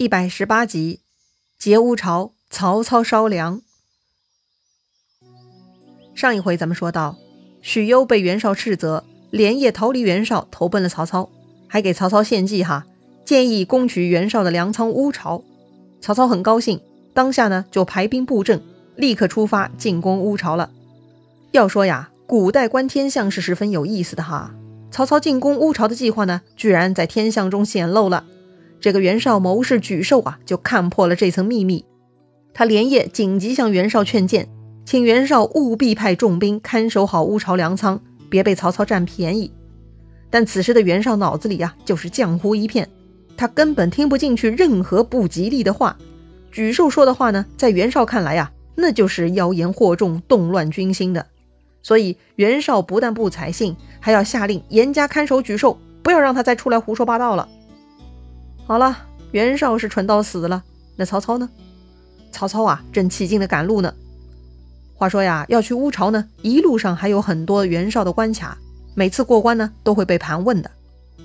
一百十八集，劫乌巢，曹操烧粮。上一回咱们说到，许攸被袁绍斥责，连夜逃离袁绍，投奔了曹操，还给曹操献计哈，建议攻取袁绍的粮仓乌巢。曹操很高兴，当下呢就排兵布阵，立刻出发进攻乌巢了。要说呀，古代观天象是十分有意思的哈。曹操进攻乌巢的计划呢，居然在天象中显露了。这个袁绍谋士沮授啊，就看破了这层秘密。他连夜紧急向袁绍劝谏，请袁绍务必派重兵看守好乌巢粮仓，别被曹操占便宜。但此时的袁绍脑子里呀，就是浆糊一片，他根本听不进去任何不吉利的话。沮授说的话呢，在袁绍看来呀，那就是妖言惑众、动乱军心的。所以袁绍不但不采信，还要下令严加看守沮授，不要让他再出来胡说八道了。好了，袁绍是蠢到死了。那曹操呢？曹操啊，正起劲的赶路呢。话说呀，要去乌巢呢，一路上还有很多袁绍的关卡，每次过关呢，都会被盘问的。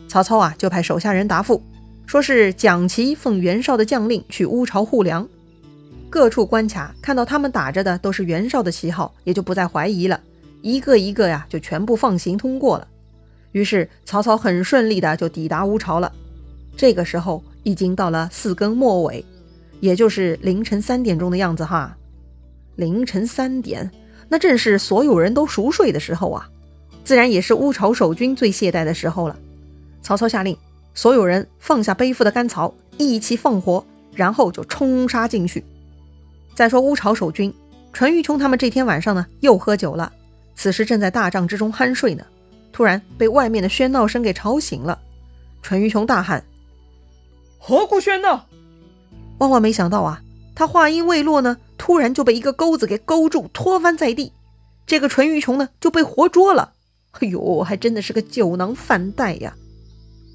曹操啊，就派手下人答复，说是蒋齐奉袁绍的将令去乌巢护粮。各处关卡看到他们打着的都是袁绍的旗号，也就不再怀疑了，一个一个呀，就全部放行通过了。于是曹操很顺利的就抵达乌巢了。这个时候已经到了四更末尾，也就是凌晨三点钟的样子哈。凌晨三点，那正是所有人都熟睡的时候啊，自然也是乌巢守军最懈怠的时候了。曹操下令，所有人放下背负的干草，一起放火，然后就冲杀进去。再说乌巢守军，淳于琼他们这天晚上呢又喝酒了，此时正在大帐之中酣睡呢，突然被外面的喧闹声给吵醒了。淳于琼大喊。何故喧闹？万万没想到啊！他话音未落呢，突然就被一个钩子给勾住，拖翻在地。这个淳于琼呢，就被活捉了。哎呦，还真的是个酒囊饭袋呀！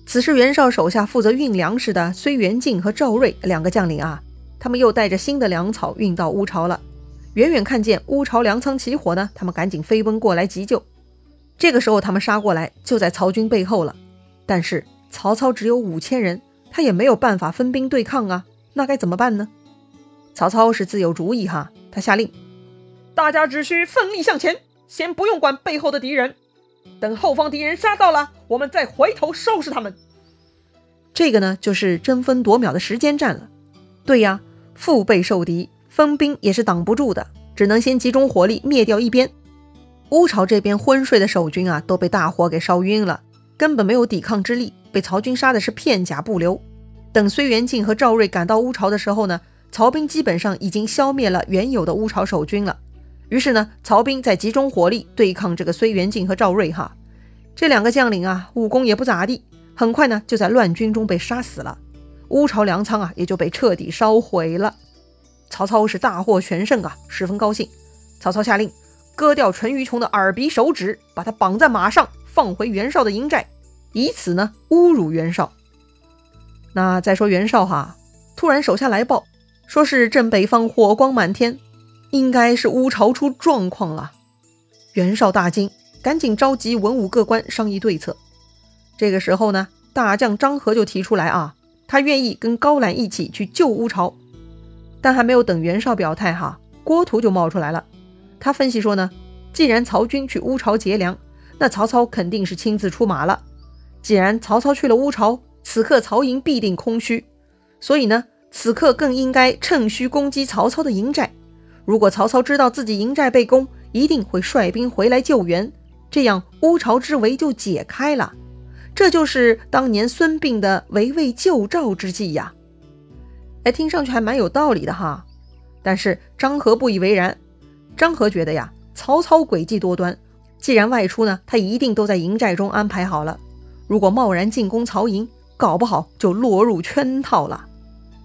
此时袁绍手下负责运粮食的睢元敬和赵瑞两个将领啊，他们又带着新的粮草运到乌巢了。远远看见乌巢粮仓起火呢，他们赶紧飞奔过来急救。这个时候他们杀过来，就在曹军背后了。但是曹操只有五千人。他也没有办法分兵对抗啊，那该怎么办呢？曹操是自有主意哈，他下令，大家只需奋力向前，先不用管背后的敌人，等后方敌人杀到了，我们再回头收拾他们。这个呢，就是争分夺秒的时间战了。对呀，腹背受敌，分兵也是挡不住的，只能先集中火力灭掉一边。乌巢这边昏睡的守军啊，都被大火给烧晕了。根本没有抵抗之力，被曹军杀的是片甲不留。等睢元敬和赵睿赶到乌巢的时候呢，曹兵基本上已经消灭了原有的乌巢守军了。于是呢，曹兵在集中火力对抗这个睢元敬和赵睿。哈，这两个将领啊，武功也不咋地，很快呢就在乱军中被杀死了。乌巢粮仓啊，也就被彻底烧毁了。曹操是大获全胜啊，十分高兴。曹操下令割掉淳于琼的耳鼻手指，把他绑在马上。放回袁绍的营寨，以此呢侮辱袁绍。那再说袁绍哈，突然手下来报，说是镇北方火光满天，应该是乌巢出状况了。袁绍大惊，赶紧召集文武各官商议对策。这个时候呢，大将张合就提出来啊，他愿意跟高览一起去救乌巢。但还没有等袁绍表态哈，郭图就冒出来了。他分析说呢，既然曹军去乌巢劫粮。那曹操肯定是亲自出马了。既然曹操去了乌巢，此刻曹营必定空虚，所以呢，此刻更应该趁虚攻击曹操的营寨。如果曹操知道自己营寨被攻，一定会率兵回来救援，这样乌巢之围就解开了。这就是当年孙膑的围魏救赵之计呀。哎，听上去还蛮有道理的哈。但是张合不以为然。张合觉得呀，曹操诡计多端。既然外出呢，他一定都在营寨中安排好了。如果贸然进攻曹营，搞不好就落入圈套了。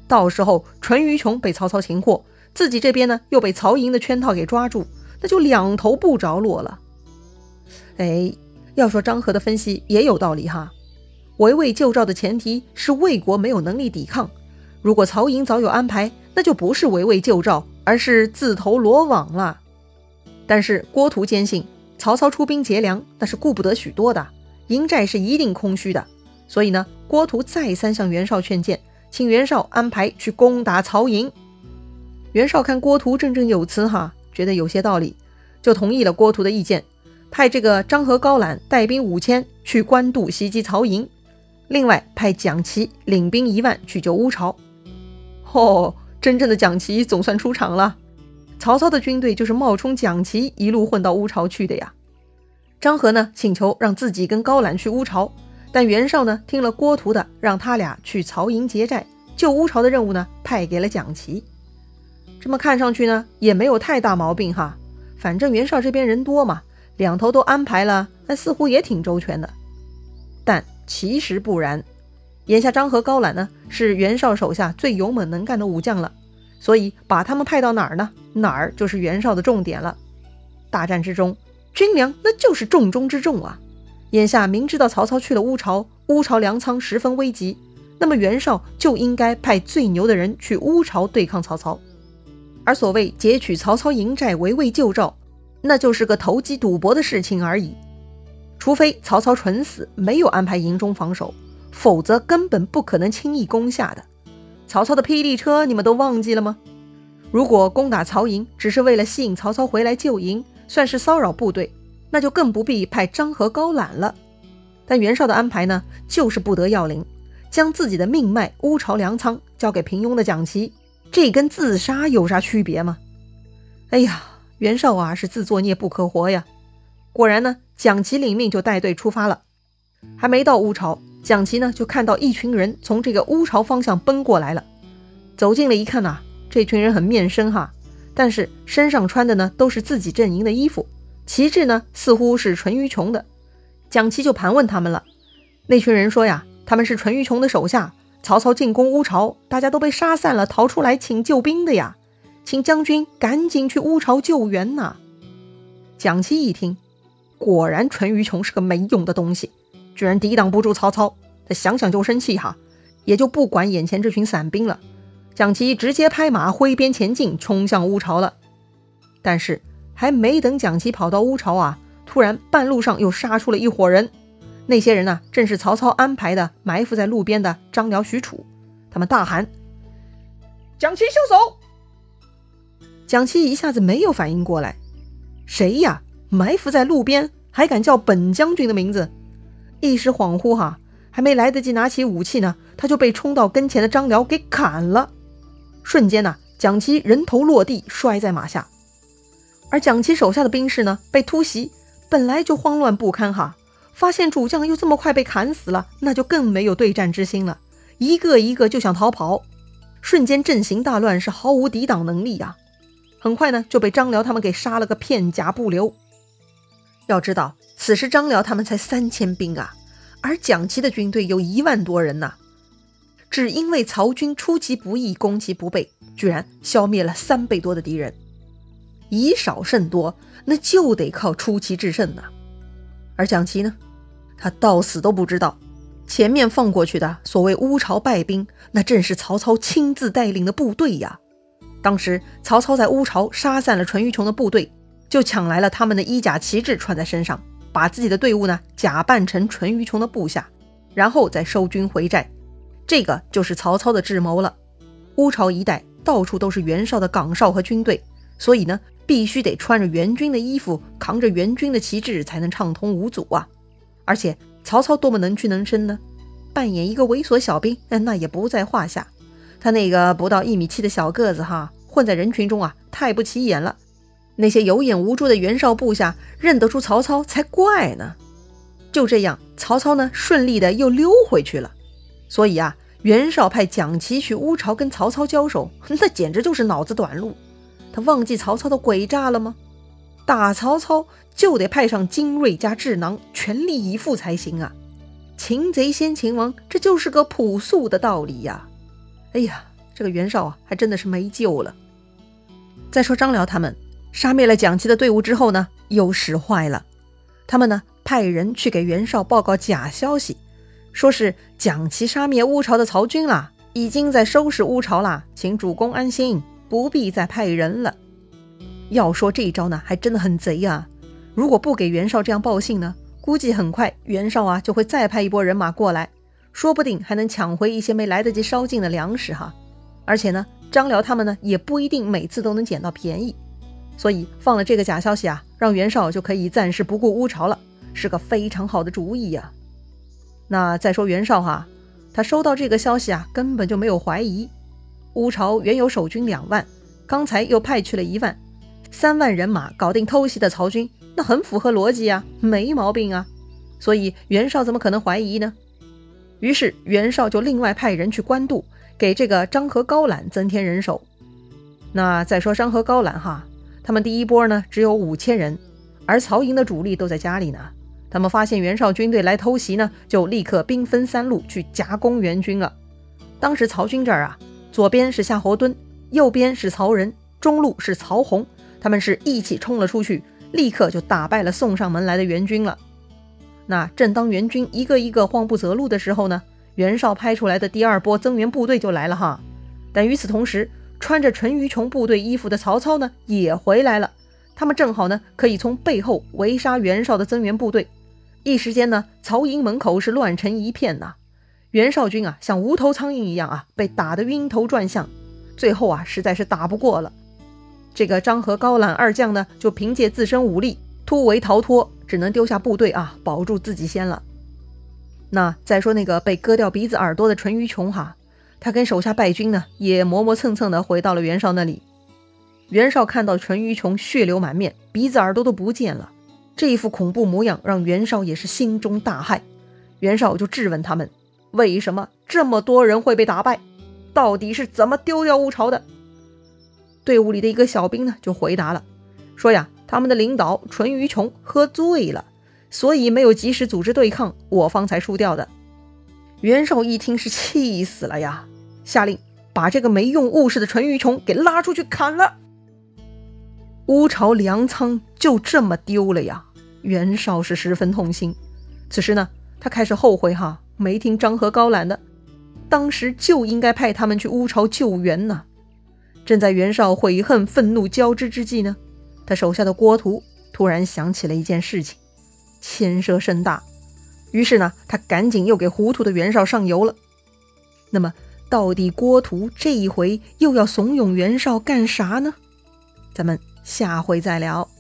到时候淳于琼被曹操擒获，自己这边呢又被曹营的圈套给抓住，那就两头不着落了。哎，要说张合的分析也有道理哈。围魏救赵的前提是魏国没有能力抵抗。如果曹营早有安排，那就不是围魏救赵，而是自投罗网了。但是郭图坚信。曹操出兵劫粮，那是顾不得许多的，营寨是一定空虚的。所以呢，郭图再三向袁绍劝谏，请袁绍安排去攻打曹营。袁绍看郭图振振有词，哈，觉得有些道理，就同意了郭图的意见，派这个张合、高览带兵五千去官渡袭击曹营，另外派蒋齐领兵一万去救乌巢。哦，真正的蒋齐总算出场了。曹操的军队就是冒充蒋齐一路混到乌巢去的呀。张合呢请求让自己跟高览去乌巢，但袁绍呢听了郭图的，让他俩去曹营劫寨救乌巢的任务呢派给了蒋齐。这么看上去呢，也没有太大毛病哈。反正袁绍这边人多嘛，两头都安排了，那似乎也挺周全的。但其实不然，眼下张合、高览呢是袁绍手下最勇猛能干的武将了，所以把他们派到哪儿呢？哪儿就是袁绍的重点了。大战之中，军粮那就是重中之重啊。眼下明知道曹操去了乌巢，乌巢粮仓十分危急，那么袁绍就应该派最牛的人去乌巢对抗曹操。而所谓劫取曹操营寨、围魏救赵，那就是个投机赌博的事情而已。除非曹操蠢死，没有安排营中防守，否则根本不可能轻易攻下的。曹操的霹雳车，你们都忘记了吗？如果攻打曹营只是为了吸引曹操回来救营，算是骚扰部队，那就更不必派张合、高览了。但袁绍的安排呢，就是不得要领，将自己的命脉乌巢粮仓交给平庸的蒋奇。这跟自杀有啥区别吗？哎呀，袁绍啊，是自作孽不可活呀！果然呢，蒋奇领命就带队出发了。还没到乌巢，蒋奇呢就看到一群人从这个乌巢方向奔过来了。走近了一看呐，这群人很面生哈，但是身上穿的呢都是自己阵营的衣服，旗帜呢似乎是淳于琼的。蒋齐就盘问他们了。那群人说呀，他们是淳于琼的手下。曹操进攻乌巢，大家都被杀散了，逃出来请救兵的呀，请将军赶紧去乌巢救援呐！蒋齐一听，果然淳于琼是个没用的东西，居然抵挡不住曹操，他想想就生气哈，也就不管眼前这群散兵了。蒋奇直接拍马挥鞭前进，冲向乌巢了。但是还没等蒋奇跑到乌巢啊，突然半路上又杀出了一伙人。那些人呢，正是曹操安排的埋伏在路边的张辽、许褚。他们大喊：“蒋奇休手！”蒋奇一下子没有反应过来，谁呀？埋伏在路边，还敢叫本将军的名字？一时恍惚，哈，还没来得及拿起武器呢，他就被冲到跟前的张辽给砍了。瞬间呢，蒋齐人头落地，摔在马下。而蒋齐手下的兵士呢，被突袭，本来就慌乱不堪，哈。发现主将又这么快被砍死了，那就更没有对战之心了，一个一个就想逃跑，瞬间阵型大乱，是毫无抵挡能力呀。很快呢，就被张辽他们给杀了个片甲不留。要知道，此时张辽他们才三千兵啊，而蒋齐的军队有一万多人呐，只因为曹军出其不意，攻其不备，居然消灭了三倍多的敌人。以少胜多，那就得靠出奇制胜呐。而蒋奇呢？他到死都不知道，前面放过去的所谓乌巢败兵，那正是曹操亲自带领的部队呀。当时曹操在乌巢杀散了淳于琼的部队，就抢来了他们的衣甲旗帜穿在身上，把自己的队伍呢假扮成淳于琼的部下，然后再收军回寨。这个就是曹操的智谋了。乌巢一带到处都是袁绍的岗哨和军队，所以呢，必须得穿着援军的衣服，扛着援军的旗帜，才能畅通无阻啊。而且曹操多么能屈能伸呢？扮演一个猥琐小兵，那也不在话下。他那个不到一米七的小个子，哈，混在人群中啊，太不起眼了。那些有眼无珠的袁绍部下认得出曹操才怪呢。就这样，曹操呢，顺利的又溜回去了。所以啊，袁绍派蒋奇去乌巢跟曹操交手，那简直就是脑子短路。他忘记曹操的诡诈了吗？打曹操就得派上精锐加智囊，全力以赴才行啊！擒贼先擒王，这就是个朴素的道理呀！哎呀，这个袁绍啊，还真的是没救了。再说张辽他们杀灭了蒋奇的队伍之后呢，又使坏了。他们呢派人去给袁绍报告假消息，说是蒋齐杀灭乌巢的曹军啦，已经在收拾乌巢啦，请主公安心，不必再派人了。要说这一招呢，还真的很贼啊！如果不给袁绍这样报信呢，估计很快袁绍啊就会再派一波人马过来，说不定还能抢回一些没来得及烧尽的粮食哈。而且呢，张辽他们呢也不一定每次都能捡到便宜，所以放了这个假消息啊，让袁绍就可以暂时不顾乌巢了，是个非常好的主意呀。那再说袁绍哈，他收到这个消息啊，根本就没有怀疑。乌巢原有守军两万，刚才又派去了一万，三万人马搞定偷袭的曹军，那很符合逻辑啊，没毛病啊。所以袁绍怎么可能怀疑呢？于是袁绍就另外派人去官渡，给这个张合、高览增添人手。那再说张合、高览哈，他们第一波呢只有五千人，而曹营的主力都在家里呢。他们发现袁绍军队来偷袭呢，就立刻兵分三路去夹攻援军了。当时曹军这儿啊，左边是夏侯惇，右边是曹仁，中路是曹洪，他们是一起冲了出去，立刻就打败了送上门来的援军了。那正当援军一个一个慌不择路的时候呢，袁绍派出来的第二波增援部队就来了哈。但与此同时，穿着淳于琼部队衣服的曹操呢也回来了，他们正好呢可以从背后围杀袁绍的增援部队。一时间呢，曹营门口是乱成一片呐。袁绍军啊，像无头苍蝇一样啊，被打得晕头转向。最后啊，实在是打不过了。这个张合、高览二将呢，就凭借自身武力突围逃脱，只能丢下部队啊，保住自己先了。那再说那个被割掉鼻子耳朵的淳于琼哈，他跟手下败军呢，也磨磨蹭蹭的回到了袁绍那里。袁绍看到淳于琼血流满面，鼻子耳朵都不见了。这一副恐怖模样让袁绍也是心中大骇，袁绍就质问他们：为什么这么多人会被打败？到底是怎么丢掉乌巢的？队伍里的一个小兵呢就回答了，说呀，他们的领导淳于琼喝醉了，所以没有及时组织对抗，我方才输掉的。袁绍一听是气死了呀，下令把这个没用误事的淳于琼给拉出去砍了。乌巢粮仓就这么丢了呀！袁绍是十分痛心。此时呢，他开始后悔哈，没听张合、高览的，当时就应该派他们去乌巢救援呢。正在袁绍悔恨、愤怒交织之际呢，他手下的郭图突然想起了一件事情，牵涉甚大。于是呢，他赶紧又给糊涂的袁绍上油了。那么，到底郭图这一回又要怂恿袁绍干啥呢？咱们。下回再聊。